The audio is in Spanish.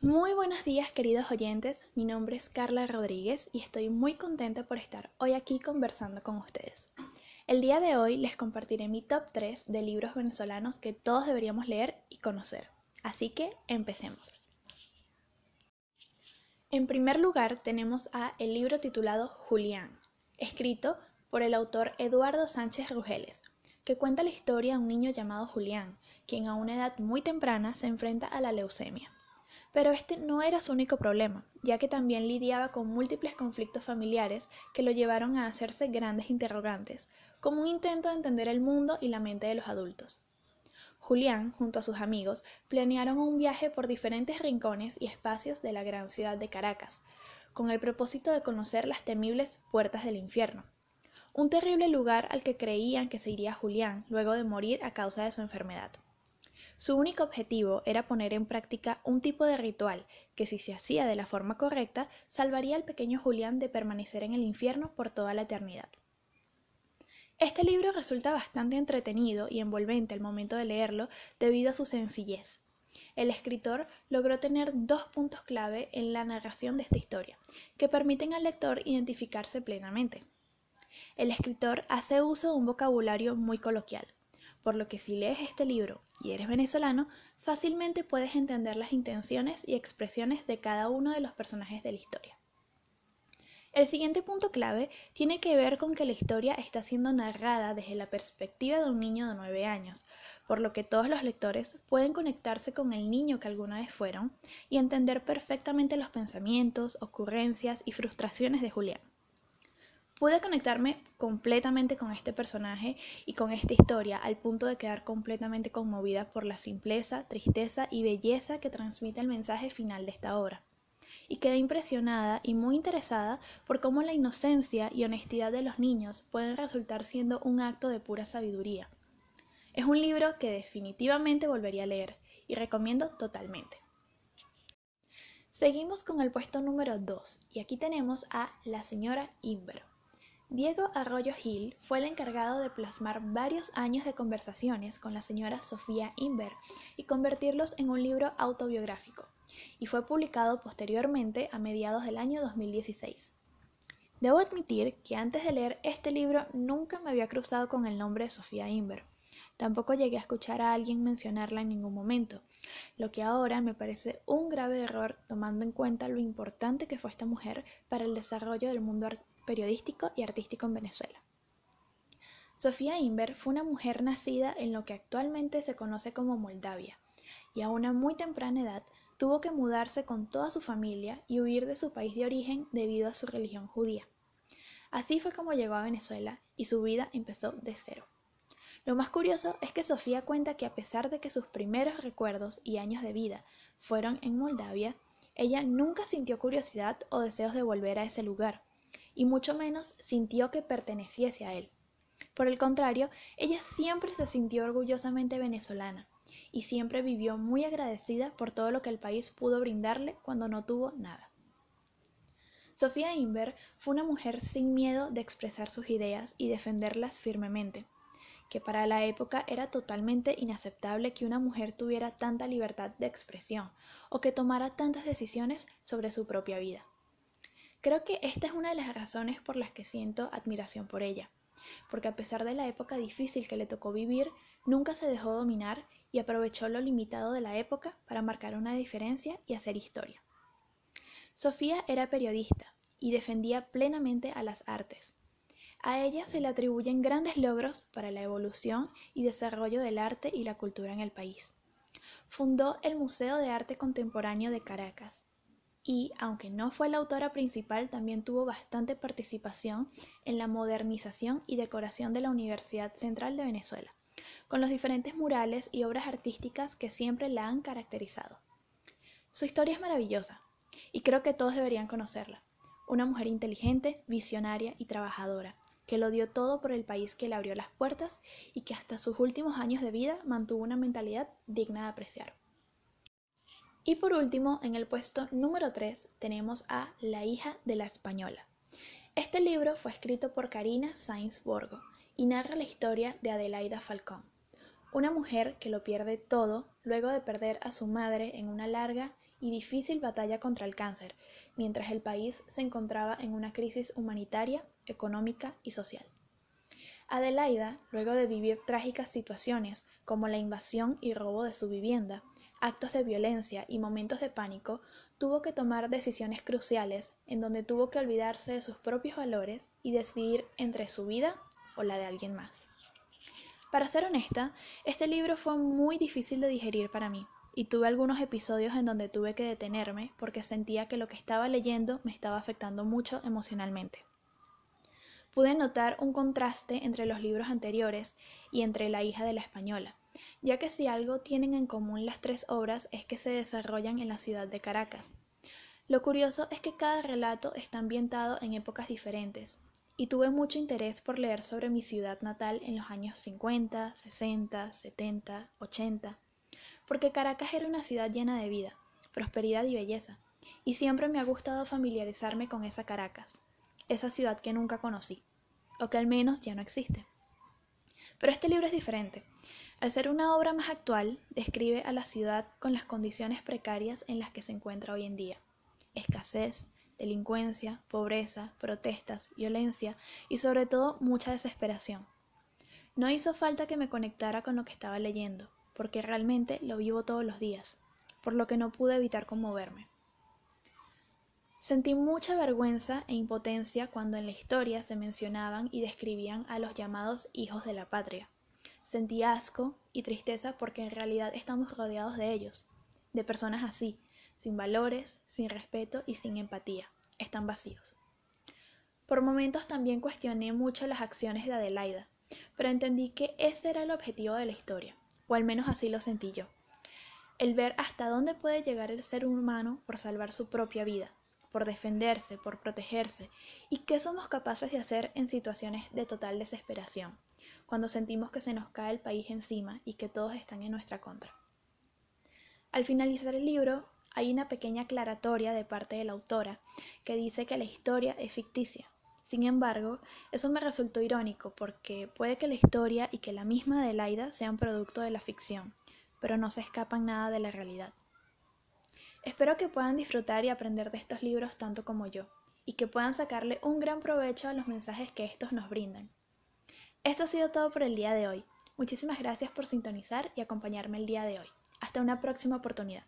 Muy buenos días queridos oyentes, mi nombre es Carla Rodríguez y estoy muy contenta por estar hoy aquí conversando con ustedes. El día de hoy les compartiré mi top 3 de libros venezolanos que todos deberíamos leer y conocer. Así que empecemos. En primer lugar tenemos a el libro titulado Julián, escrito por el autor Eduardo Sánchez Rugeles, que cuenta la historia de un niño llamado Julián, quien a una edad muy temprana se enfrenta a la leucemia. Pero este no era su único problema, ya que también lidiaba con múltiples conflictos familiares que lo llevaron a hacerse grandes interrogantes, como un intento de entender el mundo y la mente de los adultos. Julián, junto a sus amigos, planearon un viaje por diferentes rincones y espacios de la gran ciudad de Caracas, con el propósito de conocer las temibles puertas del infierno, un terrible lugar al que creían que se iría Julián luego de morir a causa de su enfermedad. Su único objetivo era poner en práctica un tipo de ritual que si se hacía de la forma correcta salvaría al pequeño Julián de permanecer en el infierno por toda la eternidad. Este libro resulta bastante entretenido y envolvente al momento de leerlo debido a su sencillez. El escritor logró tener dos puntos clave en la narración de esta historia, que permiten al lector identificarse plenamente. El escritor hace uso de un vocabulario muy coloquial, por lo que si lees este libro y eres venezolano, fácilmente puedes entender las intenciones y expresiones de cada uno de los personajes de la historia. El siguiente punto clave tiene que ver con que la historia está siendo narrada desde la perspectiva de un niño de 9 años, por lo que todos los lectores pueden conectarse con el niño que alguna vez fueron y entender perfectamente los pensamientos, ocurrencias y frustraciones de Julián. Pude conectarme completamente con este personaje y con esta historia al punto de quedar completamente conmovida por la simpleza, tristeza y belleza que transmite el mensaje final de esta obra. Y quedé impresionada y muy interesada por cómo la inocencia y honestidad de los niños pueden resultar siendo un acto de pura sabiduría. Es un libro que definitivamente volvería a leer y recomiendo totalmente. Seguimos con el puesto número 2 y aquí tenemos a La señora Inver Diego Arroyo Gil fue el encargado de plasmar varios años de conversaciones con la señora Sofía Inver y convertirlos en un libro autobiográfico, y fue publicado posteriormente a mediados del año 2016. Debo admitir que antes de leer este libro nunca me había cruzado con el nombre de Sofía Inver. Tampoco llegué a escuchar a alguien mencionarla en ningún momento, lo que ahora me parece un grave error tomando en cuenta lo importante que fue esta mujer para el desarrollo del mundo periodístico y artístico en Venezuela. Sofía Inver fue una mujer nacida en lo que actualmente se conoce como Moldavia, y a una muy temprana edad tuvo que mudarse con toda su familia y huir de su país de origen debido a su religión judía. Así fue como llegó a Venezuela y su vida empezó de cero. Lo más curioso es que Sofía cuenta que a pesar de que sus primeros recuerdos y años de vida fueron en Moldavia, ella nunca sintió curiosidad o deseos de volver a ese lugar, y mucho menos sintió que perteneciese a él. Por el contrario, ella siempre se sintió orgullosamente venezolana y siempre vivió muy agradecida por todo lo que el país pudo brindarle cuando no tuvo nada. Sofía Inver fue una mujer sin miedo de expresar sus ideas y defenderlas firmemente, que para la época era totalmente inaceptable que una mujer tuviera tanta libertad de expresión o que tomara tantas decisiones sobre su propia vida. Creo que esta es una de las razones por las que siento admiración por ella, porque a pesar de la época difícil que le tocó vivir, nunca se dejó dominar y aprovechó lo limitado de la época para marcar una diferencia y hacer historia. Sofía era periodista y defendía plenamente a las artes. A ella se le atribuyen grandes logros para la evolución y desarrollo del arte y la cultura en el país. Fundó el Museo de Arte Contemporáneo de Caracas, y, aunque no fue la autora principal, también tuvo bastante participación en la modernización y decoración de la Universidad Central de Venezuela, con los diferentes murales y obras artísticas que siempre la han caracterizado. Su historia es maravillosa, y creo que todos deberían conocerla. Una mujer inteligente, visionaria y trabajadora, que lo dio todo por el país que le abrió las puertas y que hasta sus últimos años de vida mantuvo una mentalidad digna de apreciar. Y por último, en el puesto número 3 tenemos a La hija de la española. Este libro fue escrito por Karina Sainz Borgo y narra la historia de Adelaida Falcón, una mujer que lo pierde todo luego de perder a su madre en una larga y difícil batalla contra el cáncer, mientras el país se encontraba en una crisis humanitaria, económica y social. Adelaida, luego de vivir trágicas situaciones como la invasión y robo de su vivienda, actos de violencia y momentos de pánico, tuvo que tomar decisiones cruciales en donde tuvo que olvidarse de sus propios valores y decidir entre su vida o la de alguien más. Para ser honesta, este libro fue muy difícil de digerir para mí y tuve algunos episodios en donde tuve que detenerme porque sentía que lo que estaba leyendo me estaba afectando mucho emocionalmente. Pude notar un contraste entre los libros anteriores y entre La hija de la española, ya que si algo tienen en común las tres obras es que se desarrollan en la ciudad de Caracas. Lo curioso es que cada relato está ambientado en épocas diferentes, y tuve mucho interés por leer sobre mi ciudad natal en los años 50, 60, 70, 80, porque Caracas era una ciudad llena de vida, prosperidad y belleza, y siempre me ha gustado familiarizarme con esa Caracas, esa ciudad que nunca conocí, o que al menos ya no existe. Pero este libro es diferente. Al ser una obra más actual, describe a la ciudad con las condiciones precarias en las que se encuentra hoy en día. Escasez, delincuencia, pobreza, protestas, violencia y sobre todo mucha desesperación. No hizo falta que me conectara con lo que estaba leyendo, porque realmente lo vivo todos los días, por lo que no pude evitar conmoverme. Sentí mucha vergüenza e impotencia cuando en la historia se mencionaban y describían a los llamados hijos de la patria Sentí asco y tristeza porque en realidad estamos rodeados de ellos, de personas así, sin valores, sin respeto y sin empatía. Están vacíos. Por momentos también cuestioné mucho las acciones de Adelaida, pero entendí que ese era el objetivo de la historia, o al menos así lo sentí yo. El ver hasta dónde puede llegar el ser humano por salvar su propia vida, por defenderse, por protegerse, y qué somos capaces de hacer en situaciones de total desesperación cuando sentimos que se nos cae el país encima y que todos están en nuestra contra. Al finalizar el libro, hay una pequeña aclaratoria de parte de la autora que dice que la historia es ficticia. Sin embargo, eso me resultó irónico porque puede que la historia y que la misma Adelaida sean producto de la ficción, pero no se escapan nada de la realidad. Espero que puedan disfrutar y aprender de estos libros tanto como yo, y que puedan sacarle un gran provecho a los mensajes que estos nos brindan. Esto ha sido todo por el día de hoy. Muchísimas gracias por sintonizar y acompañarme el día de hoy. Hasta una próxima oportunidad.